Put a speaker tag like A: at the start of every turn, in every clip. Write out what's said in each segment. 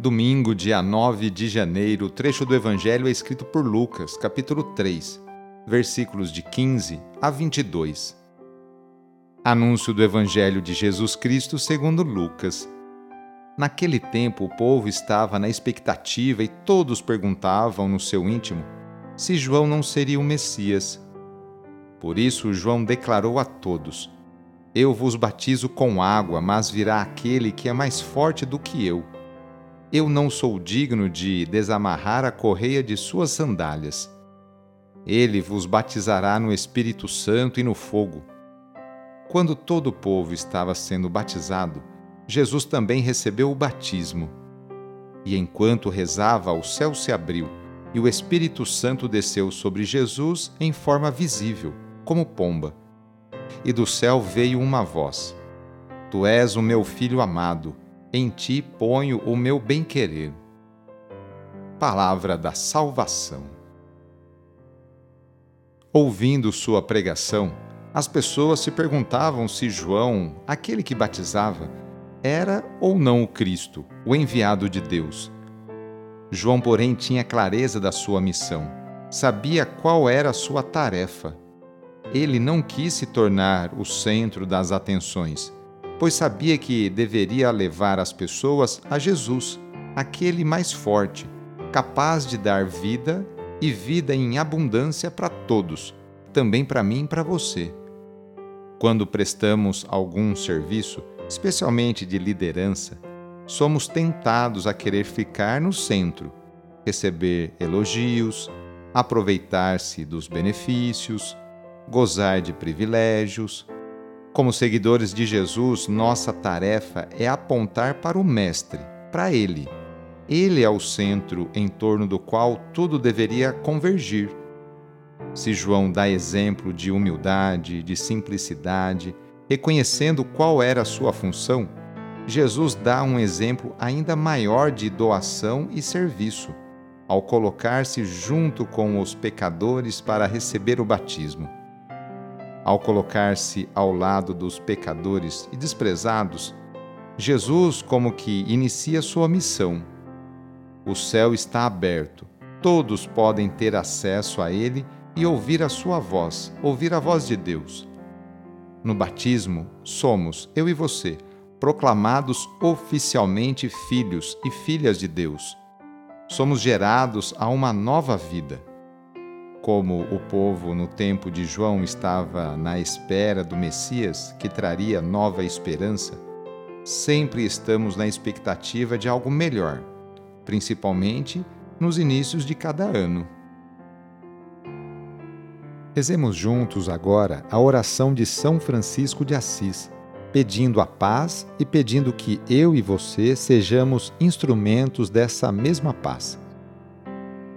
A: Domingo, dia 9 de janeiro, o trecho do Evangelho é escrito por Lucas, capítulo 3, versículos de 15 a 22. Anúncio do Evangelho de Jesus Cristo segundo Lucas. Naquele tempo, o povo estava na expectativa e todos perguntavam no seu íntimo se João não seria o Messias. Por isso, João declarou a todos: Eu vos batizo com água, mas virá aquele que é mais forte do que eu eu não sou digno de desamarrar a correia de suas sandálias. Ele vos batizará no Espírito Santo e no fogo. Quando todo o povo estava sendo batizado, Jesus também recebeu o batismo. E enquanto rezava, o céu se abriu e o Espírito Santo desceu sobre Jesus em forma visível, como pomba. E do céu veio uma voz: Tu és o meu filho amado em ti ponho o meu bem-querer. Palavra da salvação. Ouvindo sua pregação, as pessoas se perguntavam se João, aquele que batizava, era ou não o Cristo, o enviado de Deus. João, porém, tinha clareza da sua missão, sabia qual era a sua tarefa. Ele não quis se tornar o centro das atenções pois sabia que deveria levar as pessoas a Jesus, aquele mais forte, capaz de dar vida e vida em abundância para todos, também para mim e para você. Quando prestamos algum serviço, especialmente de liderança, somos tentados a querer ficar no centro, receber elogios, aproveitar-se dos benefícios, gozar de privilégios, como seguidores de Jesus, nossa tarefa é apontar para o Mestre, para Ele. Ele é o centro em torno do qual tudo deveria convergir. Se João dá exemplo de humildade, de simplicidade, reconhecendo qual era a sua função, Jesus dá um exemplo ainda maior de doação e serviço, ao colocar-se junto com os pecadores para receber o batismo. Ao colocar-se ao lado dos pecadores e desprezados, Jesus como que inicia sua missão. O céu está aberto, todos podem ter acesso a ele e ouvir a sua voz, ouvir a voz de Deus. No batismo, somos, eu e você, proclamados oficialmente filhos e filhas de Deus. Somos gerados a uma nova vida como o povo no tempo de João estava na espera do Messias que traria nova esperança, sempre estamos na expectativa de algo melhor, principalmente nos inícios de cada ano. Rezemos juntos agora a oração de São Francisco de Assis, pedindo a paz e pedindo que eu e você sejamos instrumentos dessa mesma paz.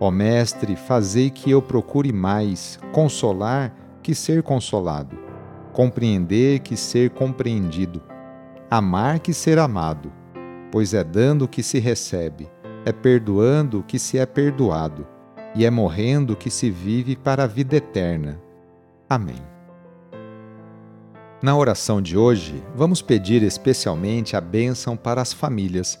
A: Ó Mestre, fazei que eu procure mais consolar que ser consolado, compreender que ser compreendido, amar que ser amado, pois é dando que se recebe, é perdoando que se é perdoado, e é morrendo que se vive para a vida eterna. Amém. Na oração de hoje, vamos pedir especialmente a bênção para as famílias.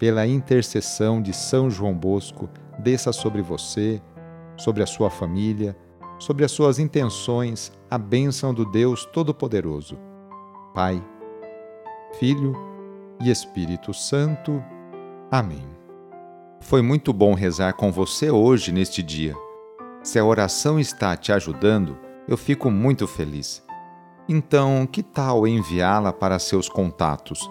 A: Pela intercessão de São João Bosco, desça sobre você, sobre a sua família, sobre as suas intenções, a bênção do Deus Todo-Poderoso. Pai, Filho e Espírito Santo. Amém. Foi muito bom rezar com você hoje, neste dia. Se a oração está te ajudando, eu fico muito feliz. Então, que tal enviá-la para seus contatos,